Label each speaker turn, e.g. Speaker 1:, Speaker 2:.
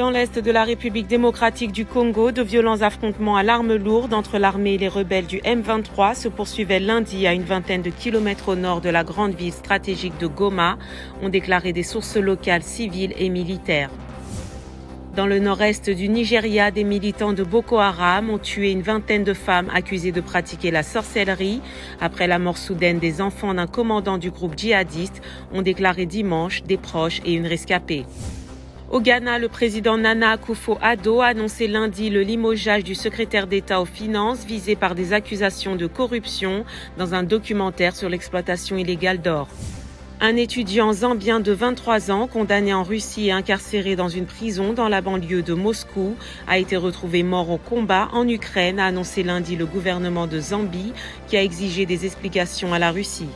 Speaker 1: Dans l'est de la République démocratique du Congo, de violents affrontements à l'arme lourde entre l'armée et les rebelles du M23 se poursuivaient lundi à une vingtaine de kilomètres au nord de la grande ville stratégique de Goma, ont déclaré des sources locales civiles et militaires. Dans le nord-est du Nigeria, des militants de Boko Haram ont tué une vingtaine de femmes accusées de pratiquer la sorcellerie. Après la mort soudaine des enfants d'un commandant du groupe djihadiste, ont déclaré dimanche des proches et une rescapée. Au Ghana, le président Nana Akufo-Addo a annoncé lundi le limogeage du secrétaire d'État aux Finances visé par des accusations de corruption dans un documentaire sur l'exploitation illégale d'or. Un étudiant zambien de 23 ans, condamné en Russie et incarcéré dans une prison dans la banlieue de Moscou, a été retrouvé mort au combat en Ukraine, a annoncé lundi le gouvernement de Zambie, qui a exigé des explications à la Russie.